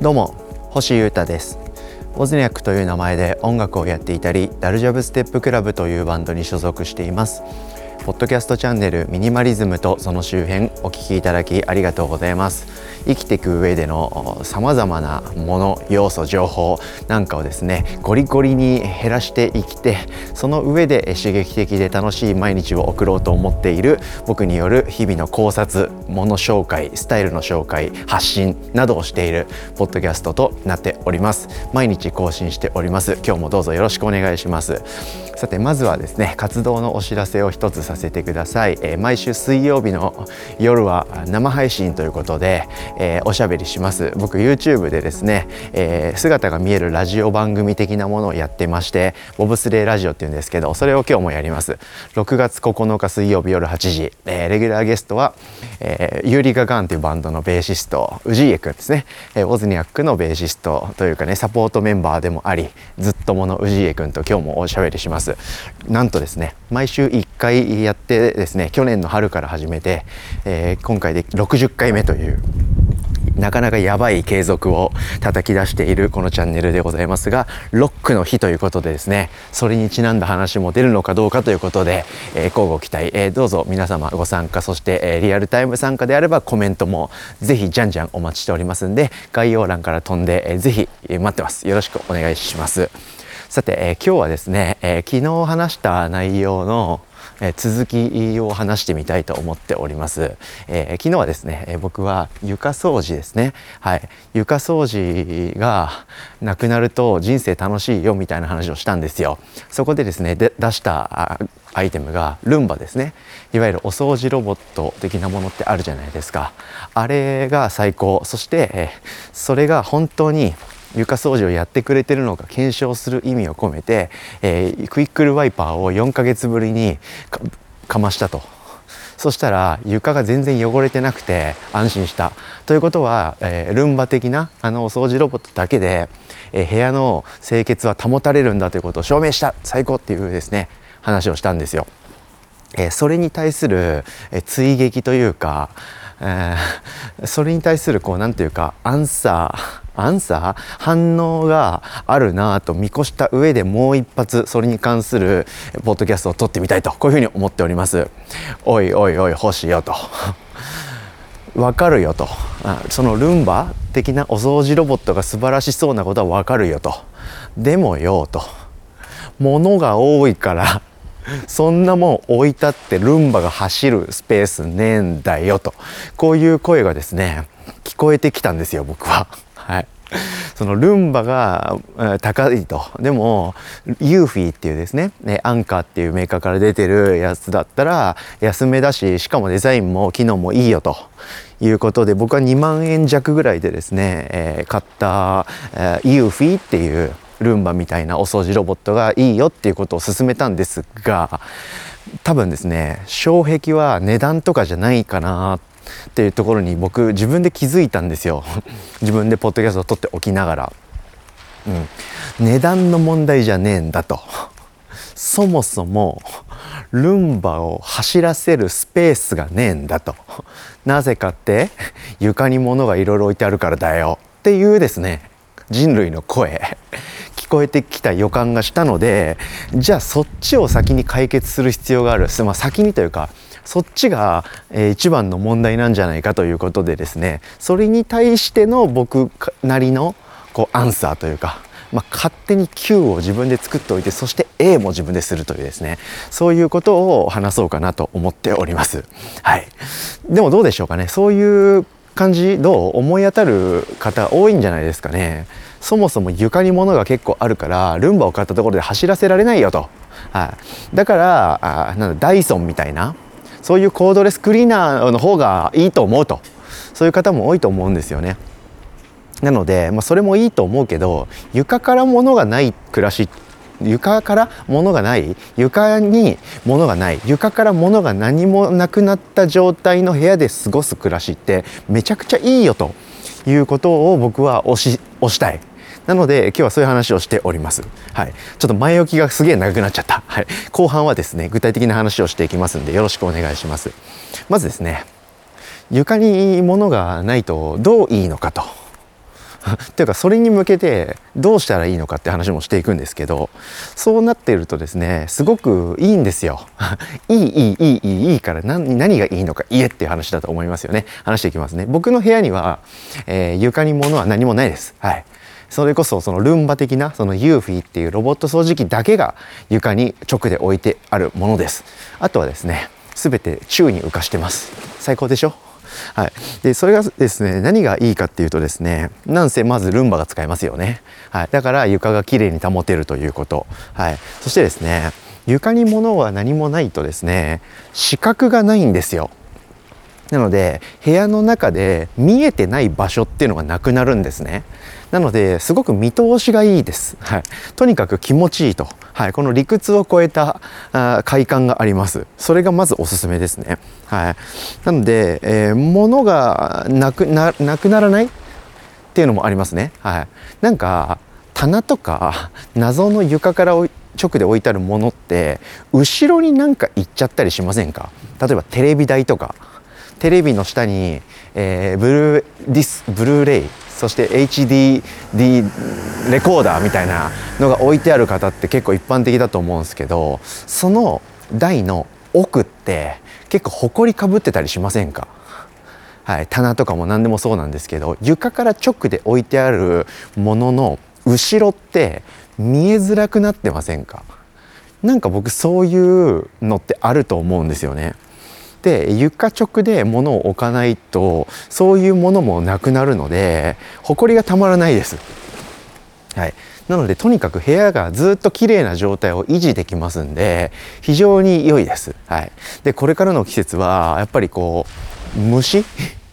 どうも星優太です。オズニャックという名前で音楽をやっていたりダルジャブステップクラブというバンドに所属しています。ポッドキャストチャンネルミニマリズムとその周辺お聞きいただきありがとうございます。生きていく上でのさまざまなもの要素情報なんかをですねゴリゴリに減らして生きてその上で刺激的で楽しい毎日を送ろうと思っている僕による日々の考察もの紹介スタイルの紹介発信などをしているポッドキャストとなっております毎日更新しております今日もどうぞよろしくお願いしますさてまずはですね活動のお知らせを一つさせてください、えー、毎週水曜日の夜は生配信ということで、えー、おしゃべりします。僕 YouTube でですね、えー、姿が見えるラジオ番組的なものをやってましてボブスレーラジオっていうんですけどそれを今日もやります。6月9日水曜日夜8時、えー、レギュラーゲストは、えー、ユーリガガンというバンドのベーシストウジーエ君ですね、えー、オズニアックのベーシストというかねサポートメンバーでもありずっとものウジーエ君と今日もおしゃべりします。なんとですね毎週1回やってですね去年の春から始めて、えー、今回で60回目というなかなかやばい継続を叩き出しているこのチャンネルでございますがロックの日ということでですねそれにちなんだ話も出るのかどうかということで、えー、交互期待、えー、どうぞ皆様ご参加そして、えー、リアルタイム参加であればコメントもぜひじゃんじゃんお待ちしておりますんで概要欄から飛んで、えー、ぜひ待ってます。よろしくお願いします。さて、えー、今日はですね、えー、昨日話した内容のえ続きを話してみたいと思っております、え、昨日はですね、え僕は床掃除ですね。はい。床掃除がなくなると人生楽しいよみたいな話をしたんですよ。そこでですねで出したアイテムがルンバですね。いわゆるお掃除ロボット的なものってあるじゃないですか。あれが最高。そして、えそれが本当に床掃除をやってくれてるのか検証する意味を込めて、えー、クイックルワイパーを4ヶ月ぶりにかましたと。そしたら床が全然汚れてなくて安心した。ということは、えー、ルンバ的なあのお掃除ロボットだけで、えー、部屋の清潔は保たれるんだということを証明した。最高っていうですね話をしたんですよ。え、それに対する、え追撃というか、えそれに対するこう何て言うかアンサーアンサー反応があるなと見越した上でもう一発それに関するポッドキャストを撮ってみたいとこういうふうに思っております。おいおいおい欲しいよと。わかるよと。そのルンバ的なお掃除ロボットが素晴らしそうなことはわかるよと。でもよと。物が多いからそんなもん置いたってルンバが走るスペースねえんだよとこういう声がですね聞こえてきたんですよ僕は。はい。そのルンバが高いとでもユーフィーっていうですねアンカーっていうメーカーから出てるやつだったら安めだししかもデザインも機能もいいよということで僕は2万円弱ぐらいでですね、え、買った、え、ユーフィーっていうルンバみたいなお掃除ロボットがいいよっていうことを勧めたんですが多分ですね障壁は値段とかじゃないかなっていうところに僕自分で気づいたんですよ。自分でポッドキャストを撮っておきながら、うん、値段の問題じゃねえんだと。そもそもルンバを走らせるスペースがねえんだと。なぜかって床に物がいろいろ置いてあるからだよっていうですね人類の声。こえてきた予感がしたのでじゃあそっちを先に解決する必要がある、まあ、先にというかそっちが、えー、一番の問題なんじゃないかということでですね。それに対しての僕なりのこうアンサーというか、まあ、勝手に Q を自分で作っておいてそして A も自分でするというですね。そういうことを話そうかなと思っております。はい、でもどうでしょうかね。そういう感じどう？思い当たる方多いんじゃないですかね。そもそも床に物が結構あるからルンバを買ったところで走らせられないよと。はい、だからあなんだダイソンみたいなそういうコードレスクリーナーの方がいいと思うとそういう方も多いと思うんですよね。なので、まあ、それもいいと思うけど床から物がない暮らし床から物がない床に物がない床から物が何もなくなった状態の部屋で過ごす暮らしってめちゃくちゃいいよということを僕は推し推したいなので今日はそういう話をしております。はい、ちょっと前置きがすげえ長くなっちゃった。はい、後半はですね具体的な話をしていきますんでよろしくお願いします。まずですね床に物がないとどういいのかと。っ ていうかそれに向けてどうしたらいいのかって話もしていくんですけどそうなっているとですねすごくいいんですよ。いいいいいいいいいいから何何がいいのか言えっていう話だと思いますよね。話していきますね。僕の部屋には、えー、床に物は何もないです。はい。それこそそのルンバ的なそのユーフィっていうロボット掃除機だけが床に直で置いてあるものです。あとはですね全て宙に浮かしてます。最高でしょ？はい、でそれがですね何がいいかっていうとですねなんせまずルンバが使えますよね、はい、だから床がきれいに保てるということ、はい、そしてですね床に物は何もないとですね視覚がないんですよ。なので部屋の中で見えてない場所っていうのがなくなるんですね。なのですごく見通しがいいです、はい、とにかく気持ちいいと、はい、この理屈を超えたあ快感があります。それがまずおすすめですね、はい、なので、えー、物がなくななくならないっていうのもありますね、はい、なんか棚とか謎の床から直で置いてあるものって後ろになんか行っちゃったりしませんか？例えばテレビ台とか。テレビの下に、えー、ブルーディスブルーレイそして HDD レコーダーみたいなのが置いてある方って結構一般的だと思うんですけどその台の奥って結構ほこりかぶってたりしませんか？はい、棚とかも何でもそうなんですけど床から直で置いてあるものの後ろって見えづらくなってませんか？なんか僕そういうのってあると思うんですよね。で床直で物を置かないとそういうものもなくなるので埃がたまらないです。はい、なのでとにかく部屋がずっと綺麗な状態を維持できますんで非常に良いです。はい、でこれからの季節はやっぱりこう虫？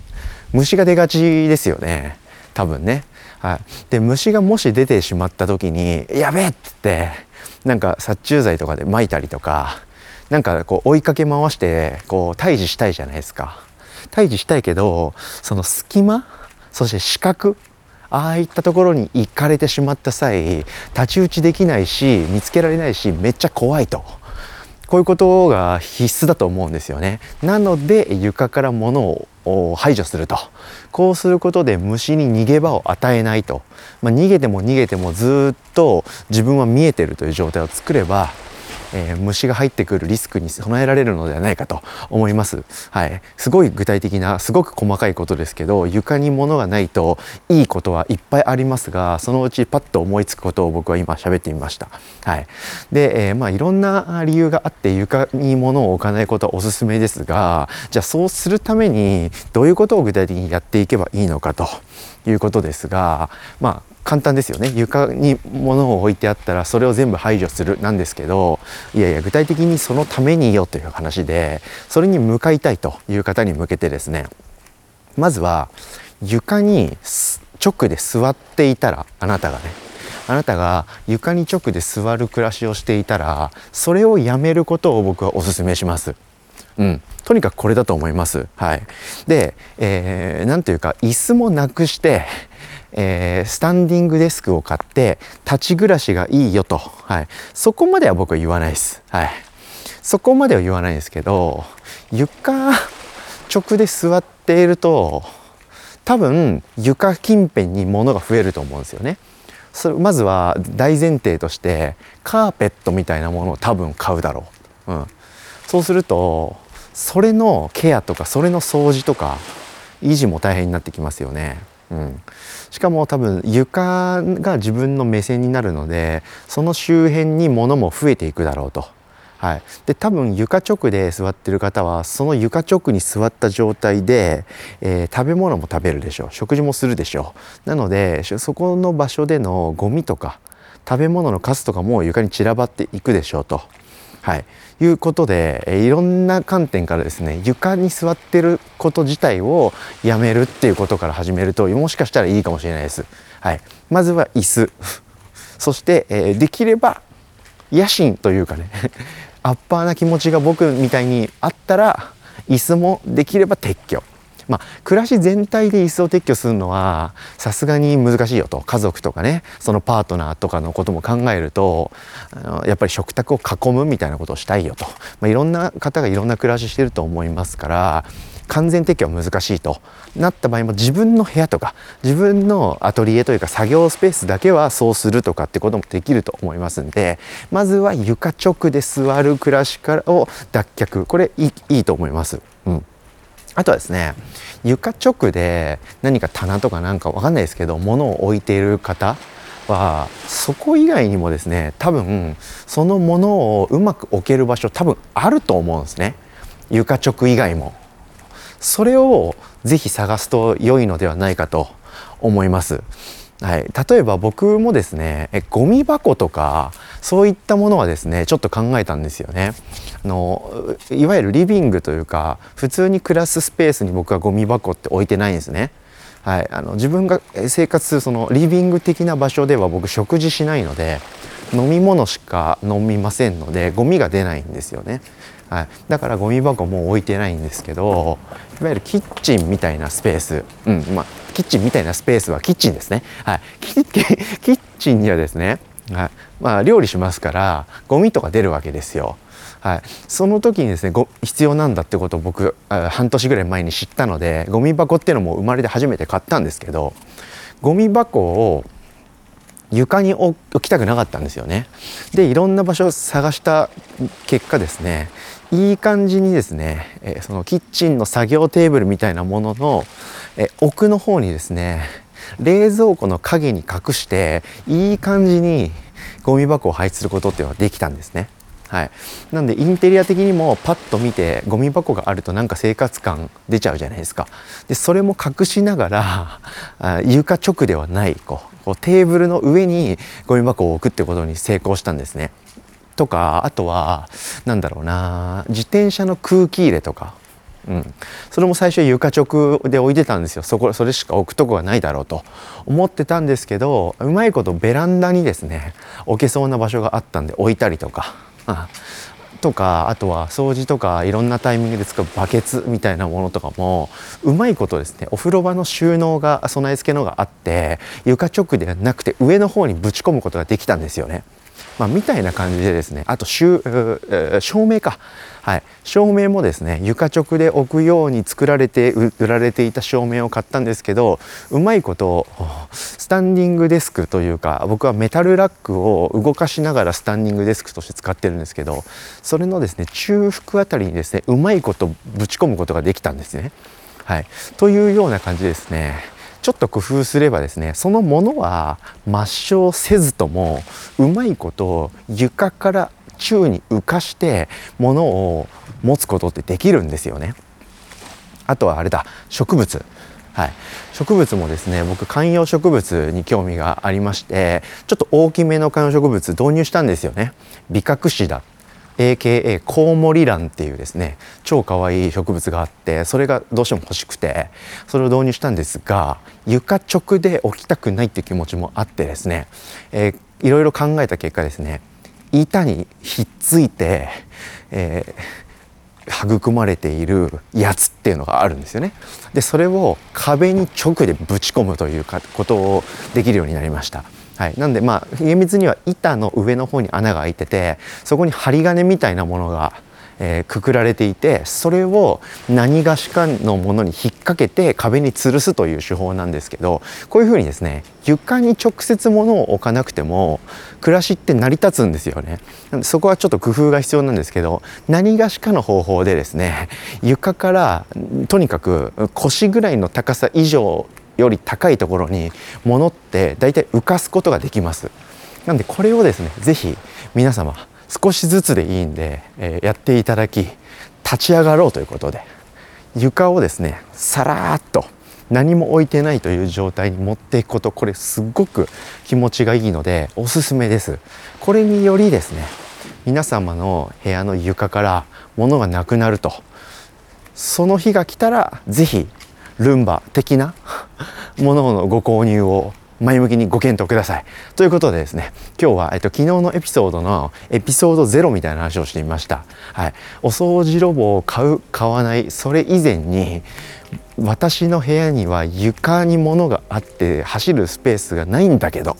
虫が出がちですよね多分ね。はい、で虫がもし出てしまった時に「やべ!」って言ってなんか殺虫剤とかで撒いたりとかなんかこう追いかけ回してこう退治したいじゃないですか。退治したいけどその隙間そして視覚ああいったところに行かれてしまった際太刀打ちできないし見つけられないしめっちゃ怖いと。こういうことが必須だと思うんですよね。なので床から物を排除すると。こうすることで虫に逃げ場を与えないと、まあ、逃げても逃げてもずっと自分は見えてるという状態を作ればえー、虫が入ってくるリスクに備えられるのではないかと思います。はい、すごい具体的なすごく細かいことですけど床に物がないといいことはいっぱいありますがそのうちパッと思いつくことを僕は今喋ってみました。はい、で、えー、まあいろんな理由があって床に物を置かないことはおすすめですがじゃあそうするためにどういうことを具体的にやっていけばいいのかということですがまあ簡単ですよね床に物を置いてあったらそれを全部排除するなんですけどいやいや具体的にそのためによという話でそれに向かいたいという方に向けてですねまずは床に直で座っていたらあなたがねあなたが床に直で座る暮らしをしていたらそれをやめることを僕はお勧めします。うん、とにかくこれだと思います。はい、で、えー、なんというか椅子もなくしてえー、スタンディングデスクを買って立ち暮らしがいいよと、はい、そこまでは僕は言わないです、はい、そこまでは言わないですけど床直で座っていると多分床近辺に物が増えると思うんですよね。それまずは大前提としてカーペットみたいなものを多分買うだろう、うん、そうするとそれのケアとかそれの掃除とか維持も大変になってきますよね。うん、しかも多分床が自分の目線になるのでその周辺に物も増えていくだろうと。はい、で多分床直で座ってる方はその床直に座った状態で、えー、食べ物も食べるでしょう食事もするでしょうなのでそこの場所でのゴミとか食べ物のカスとかも床に散らばっていくでしょうと。はい、いうことで、えいろんな観点からですね床に座ってること自体をやめるっていうことから始めるともしかしたらいいかもしれないです。はい、まずは椅子。そして、えー、できれば野心というかね アッパーな気持ちが僕みたいにあったら椅子もできれば撤去。まあ、暮らし全体で椅子を撤去するのはさすがに難しいよと。家族とかねそのパートナーとかのことも考えるとあのやっぱり食卓を囲むみたいなことをしたいよと、まあ、いろんな方がいろんな暮らししてると思いますから完全撤去は難しいと。なった場合も自分の部屋とか自分のアトリエというか作業スペースだけはそうするとかってこともできると思いますんでまずは床直で座る暮らしからを脱却。これいいと思います。あとはですね床直で何か棚とかなんかわかんないですけど物を置いている方はそこ以外にもですね多分そのものをうまく置ける場所多分あると思うんですね。床直以外も。それをぜひ探すと良いのではないかと思います。はい、例えば僕もですねえゴミ箱とかそういったものはですねちょっと考えたんですよね。あのいわゆるリビングというか普通に暮らすスペースに僕はゴミ箱って置いてないんですね。はい、あの自分が生活するそのリビング的な場所では僕食事しないので飲み物しか飲みませんのでゴミが出ないんですよね、はい、だからゴミ箱も置いてないんですけどいわゆるキッチンみたいなスペース、うんまあ、キッチンみたいなスペースはキッチンですね、はい、キッチンにはですね、はい。まあ、料理しますからゴミとか出るわけですよ。はい、その時にですねご必要なんだってことを僕半年ぐらい前に知ったのでゴミ箱っていうのも生まれて初めて買ったんですけどゴミ箱を床に置きたくなかったんですよね。でいろんな場所を探した結果ですねいい感じにですね、えそのキッチンの作業テーブルみたいなものの、え奥の方にですね冷蔵庫の影に隠していい感じにゴミ箱を配置することっていうのができたんですね。はい、なんでインテリア的にもパッと見てゴミ箱があるとなんか生活感出ちゃうじゃないですか。でそれも隠しながらあ床直ではないこうこうテーブルの上にゴミ箱を置くってことに成功したんですね。とかあとは何だろうな自転車の空気入れとか。うん、それも最初床直で置いてたんですよ。そこそれしか置くとこがないだろうと。思ってたんですけどうまいことベランダにですね置けそうな場所があったんで置いたりとか。とかあとは掃除とかいろんなタイミングで使うバケツみたいなものとかもうまいことですねお風呂場の収納が備え付けのがあって床直ではなくて上の方にぶち込むことができたんですよね。まあ、みたいな感じでですねあと照明かはい、照明もですね床直で置くように作られて売られていた照明を買ったんですけどうまいことスタンディングデスクというか僕はメタルラックを動かしながらスタンディングデスクとして使ってるんですけどそれのですね中腹あたりにですねうまいことぶち込むことができたんですね。はい、というような感じですね。ちょっと工夫すればですねそのものは抹消せずともうまいこと床から宙に浮かして物を持つことってできるんですよね。あとはあれだ植物。はい、植物もですね僕観葉植物に興味がありましてちょっと大きめの観葉植物導入したんですよね。ビカクシダ AKA コウモリランっていうですね超可愛い植物があってそれがどうしても欲しくてそれを導入したんですが床直で置きたくないっていう気持ちもあってですね、えー、いろいろ考えた結果ですね板にひっついて、えー、育まれているやつっていうのがあるんですよね。でそれを壁に直でぶち込むというかことをできるようになりました。はい、なんでまあ厳密には板の上の方に穴が開いててそこに針金みたいなものがえー、くくられていてそれを何がしかのものに引っ掛けて壁に吊るすという手法なんですけどこういうふうにですね床に直接物を置かなくても暮らしって成り立つんですよね。そこはちょっと工夫が必要なんですけど何がしかの方法でですね床からとにかく腰ぐらいの高さ以上より高いところに物って大体浮かすことができます。なんでこれをですね是非皆様少しずつでいいんで、えー、やっていただき立ち上がろうということで床をですねさらっと何も置いてないという状態に持っていくことこれすっごく気持ちがいいのでおすすめです。これによりですね皆様の部屋の床から物がなくなるとその日が来たら是非ルンバ的な もののご購入を前向きにご検討ください。ということでですね、今日は、えっと、昨日のエピソードのエピソード0みたいな話をしてみました。はい。お掃除ロボを買う、買わない、それ以前に、私の部屋には床に物があって走るスペースがないんだけど、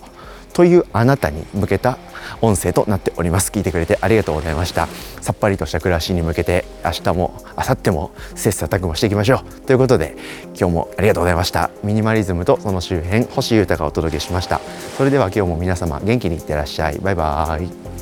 というあなたに向けた音声となっております。聞いてくれてありがとうございました。さっぱりとした暮らしに向けて明日も明後日も切磋琢磨していきましょう。ということで今日もありがとうございました。ミニマリズムとその周辺星豊がお届けしました。それでは今日も皆様元気にいってらっしゃい。バイバーイ。